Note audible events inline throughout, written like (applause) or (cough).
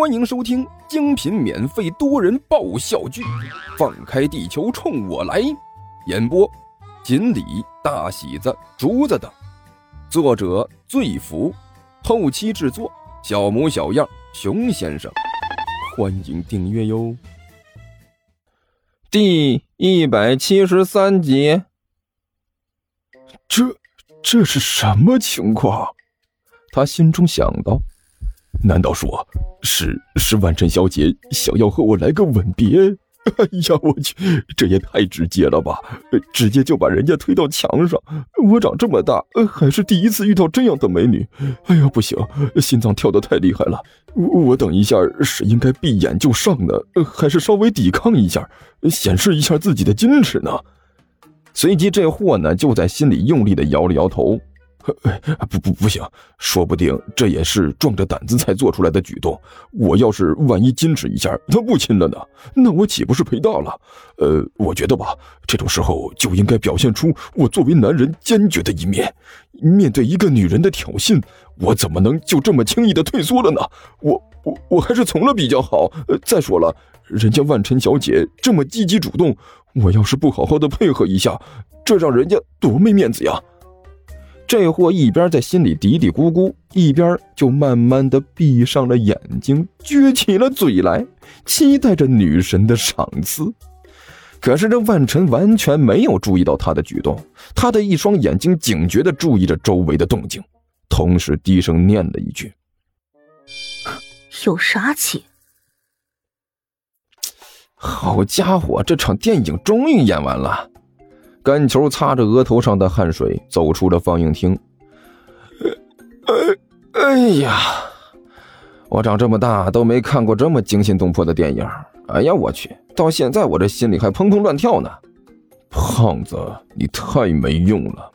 欢迎收听精品免费多人爆笑剧《放开地球冲我来》，演播：锦鲤、大喜子、竹子等，作者：醉福，后期制作：小模小样、熊先生。欢迎订阅哟。第一百七十三集，这这是什么情况？他心中想到。难道说是是万晨小姐想要和我来个吻别？哎呀，我去，这也太直接了吧！直接就把人家推到墙上。我长这么大，还是第一次遇到这样的美女。哎呀，不行，心脏跳得太厉害了。我等一下是应该闭眼就上呢，还是稍微抵抗一下，显示一下自己的矜持呢？随即，这货呢就在心里用力的摇了摇头。不不不行，说不定这也是壮着胆子才做出来的举动。我要是万一矜持一下，他不亲了呢？那我岂不是赔大了？呃，我觉得吧，这种时候就应该表现出我作为男人坚决的一面。面对一个女人的挑衅，我怎么能就这么轻易的退缩了呢？我我我还是从了比较好。再说了，人家万晨小姐这么积极主动，我要是不好好的配合一下，这让人家多没面子呀！这货一边在心里嘀嘀咕咕，一边就慢慢的闭上了眼睛，撅起了嘴来，期待着女神的赏赐。可是这万晨完全没有注意到他的举动，他的一双眼睛警觉的注意着周围的动静，同时低声念了一句：“有杀气。”好家伙，这场电影终于演完了。甘球擦着额头上的汗水，走出了放映厅。哎呀，我长这么大都没看过这么惊心动魄的电影。哎呀，我去，到现在我这心里还砰砰乱跳呢。胖子，你太没用了！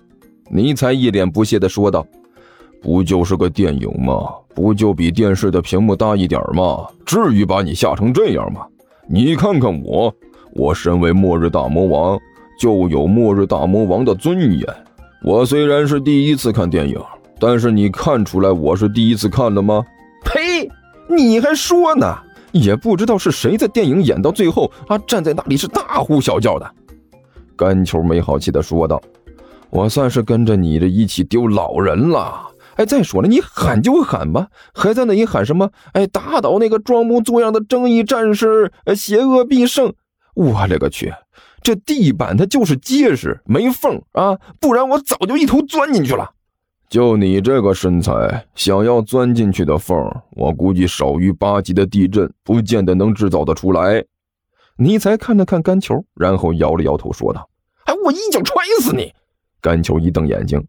尼才一脸不屑的说道：“不就是个电影吗？不就比电视的屏幕大一点吗？至于把你吓成这样吗？你看看我，我身为末日大魔王。”就有末日大魔王的尊严。我虽然是第一次看电影，但是你看出来我是第一次看了吗？呸！你还说呢？也不知道是谁在电影演到最后啊，站在那里是大呼小叫的。甘球没好气的说道：“我算是跟着你这一起丢老人了。哎，再说了，你喊就喊吧，还在那里喊什么？哎，打倒那个装模作样的正义战士，邪恶必胜！我勒个去！”这地板它就是结实，没缝啊，不然我早就一头钻进去了。就你这个身材，想要钻进去的缝，我估计少于八级的地震不见得能制造得出来。尼才看了看甘球，然后摇了摇头，说道：“哎，我一脚踹死你！”甘球一瞪眼睛：“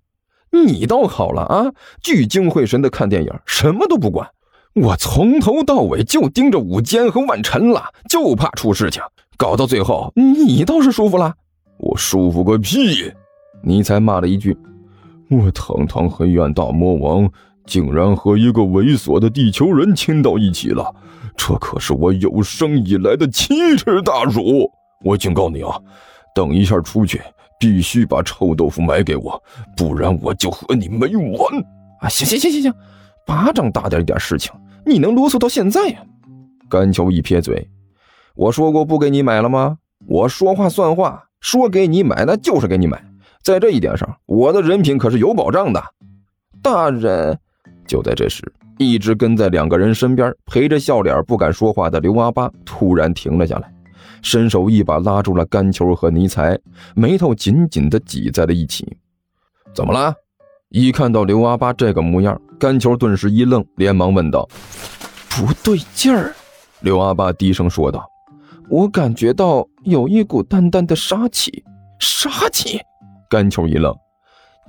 你倒好了啊，聚精会神的看电影，什么都不管。我从头到尾就盯着武坚和万晨了，就怕出事情。”搞到最后，你倒是舒服了。我舒服个屁！你才骂了一句：“我堂堂黑暗大魔王，竟然和一个猥琐的地球人亲到一起了，这可是我有生以来的奇耻大辱！我警告你啊，等一下出去必须把臭豆腐买给我，不然我就和你没完！啊，行行行行行，巴掌大点一点事情，你能啰嗦到现在呀？甘球一撇嘴。我说过不给你买了吗？我说话算话，说给你买那就是给你买，在这一点上，我的人品可是有保障的。大人，就在这时，一直跟在两个人身边，陪着笑脸不敢说话的刘阿八突然停了下来，伸手一把拉住了甘球和尼才，眉头紧紧地挤在了一起。怎么了？一看到刘阿八这个模样，甘球顿时一愣，连忙问道：“不对劲儿。”刘阿八低声说道。我感觉到有一股淡淡的杀气，杀气！甘球一愣，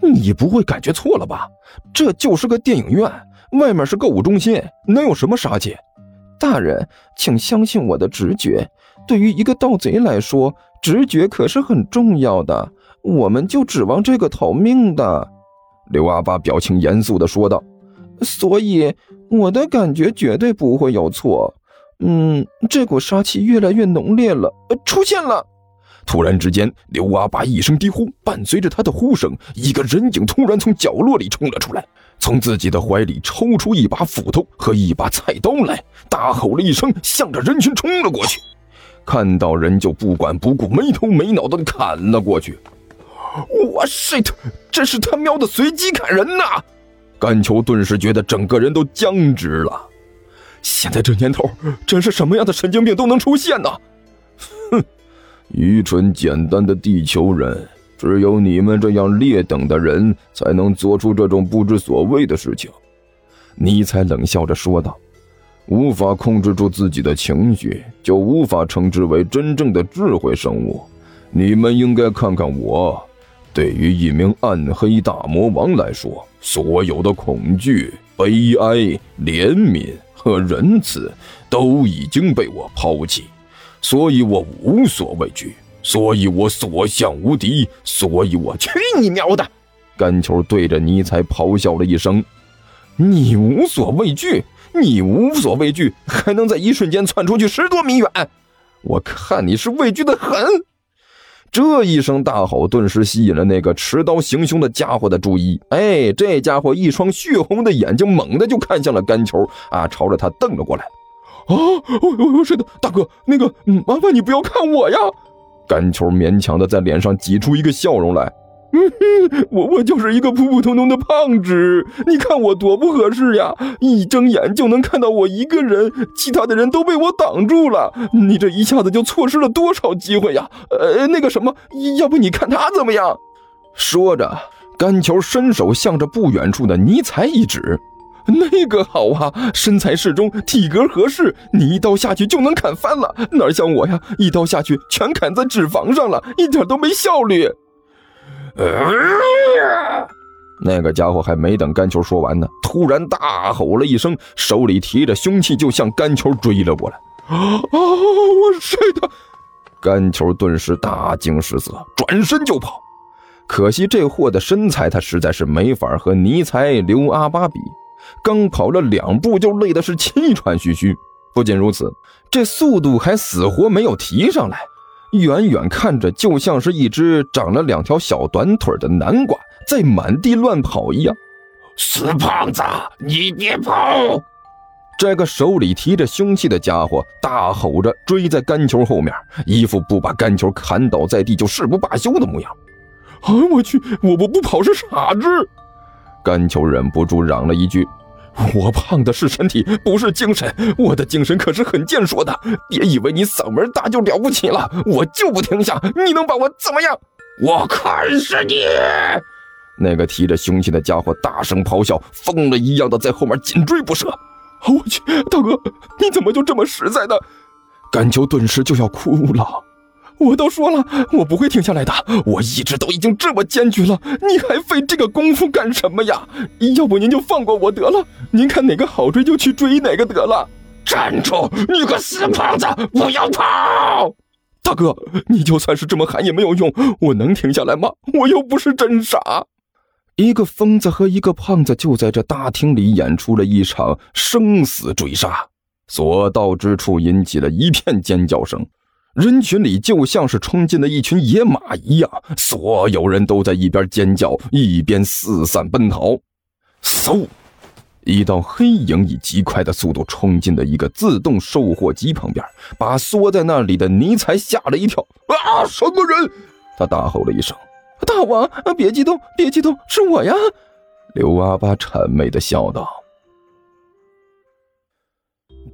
你不会感觉错了吧？这就是个电影院，外面是购物中心，能有什么杀气？大人，请相信我的直觉。对于一个盗贼来说，直觉可是很重要的。我们就指望这个逃命的。刘阿八表情严肃地说道：“所以我的感觉绝对不会有错。”嗯，这股杀气越来越浓烈了，出现了！突然之间，刘阿八一声低呼，伴随着他的呼声，一个人影突然从角落里冲了出来。从自己的怀里抽出一把斧头和一把菜刀来，大吼了一声，向着人群冲了过去。看到人就不管不顾，没头没脑的砍了过去。我 shit，这是他喵的随机砍人呐！甘球顿时觉得整个人都僵直了。现在这年头，真是什么样的神经病都能出现呢！哼，愚蠢简单的地球人。只有你们这样劣等的人才能做出这种不知所谓的事情，尼采冷笑着说道：“无法控制住自己的情绪，就无法称之为真正的智慧生物。你们应该看看我。对于一名暗黑大魔王来说，所有的恐惧、悲哀、怜悯和仁慈都已经被我抛弃，所以我无所畏惧。”所以我所向无敌，所以我去你喵的！甘球对着尼采咆哮了一声：“你无所畏惧，你无所畏惧，还能在一瞬间窜出去十多米远？我看你是畏惧的很！”这一声大吼顿时吸引了那个持刀行凶的家伙的注意。哎，这家伙一双血红的眼睛猛地就看向了甘球，啊，朝着他瞪了过来。啊，我是的，大哥，那个，麻烦你不要看我呀！甘球勉强的在脸上挤出一个笑容来，嗯 (laughs) 我我就是一个普普通通的胖子，你看我多不合适呀！一睁眼就能看到我一个人，其他的人都被我挡住了，你这一下子就错失了多少机会呀！呃，那个什么，要不你看他怎么样？说着，甘球伸手向着不远处的尼采一指。那个好啊，身材适中，体格合适，你一刀下去就能砍翻了。哪像我呀，一刀下去全砍在脂肪上了，一点都没效率。那个家伙还没等甘球说完呢，突然大吼了一声，手里提着凶器就向甘球追了过来。啊！我睡的。甘球顿时大惊失色，转身就跑。可惜这货的身材，他实在是没法和尼才、刘阿巴比。刚跑了两步，就累得是气喘吁吁。不仅如此，这速度还死活没有提上来，远远看着就像是一只长了两条小短腿的南瓜在满地乱跑一样。死胖子，你别跑！这个手里提着凶器的家伙大吼着追在干球后面，一副不把干球砍倒在地就誓不罢休的模样。啊！我去，我我不跑是傻子！甘球忍不住嚷了一句：“我胖的是身体，不是精神。我的精神可是很健硕的。别以为你嗓门大就了不起了，我就不停下。你能把我怎么样？我砍死你！”那个提着凶器的家伙大声咆哮，疯了一样的在后面紧追不舍。我去，大哥，你怎么就这么实在的？甘秋顿时就要哭了。我都说了，我不会停下来的。我一直都已经这么坚决了，你还费这个功夫干什么呀？要不您就放过我得了。您看哪个好追就去追哪个得了。站住！你个死胖子，不要跑！大哥，你就算是这么喊也没有用。我能停下来吗？我又不是真傻。一个疯子和一个胖子就在这大厅里演出了一场生死追杀，所到之处引起了一片尖叫声。人群里就像是冲进了一群野马一样，所有人都在一边尖叫，一边四散奔逃。嗖，一道黑影以极快的速度冲进了一个自动售货机旁边，把缩在那里的尼采吓了一跳。啊！什么人？他大吼了一声：“大王，别激动，别激动，是我呀！”刘阿巴谄媚的笑道。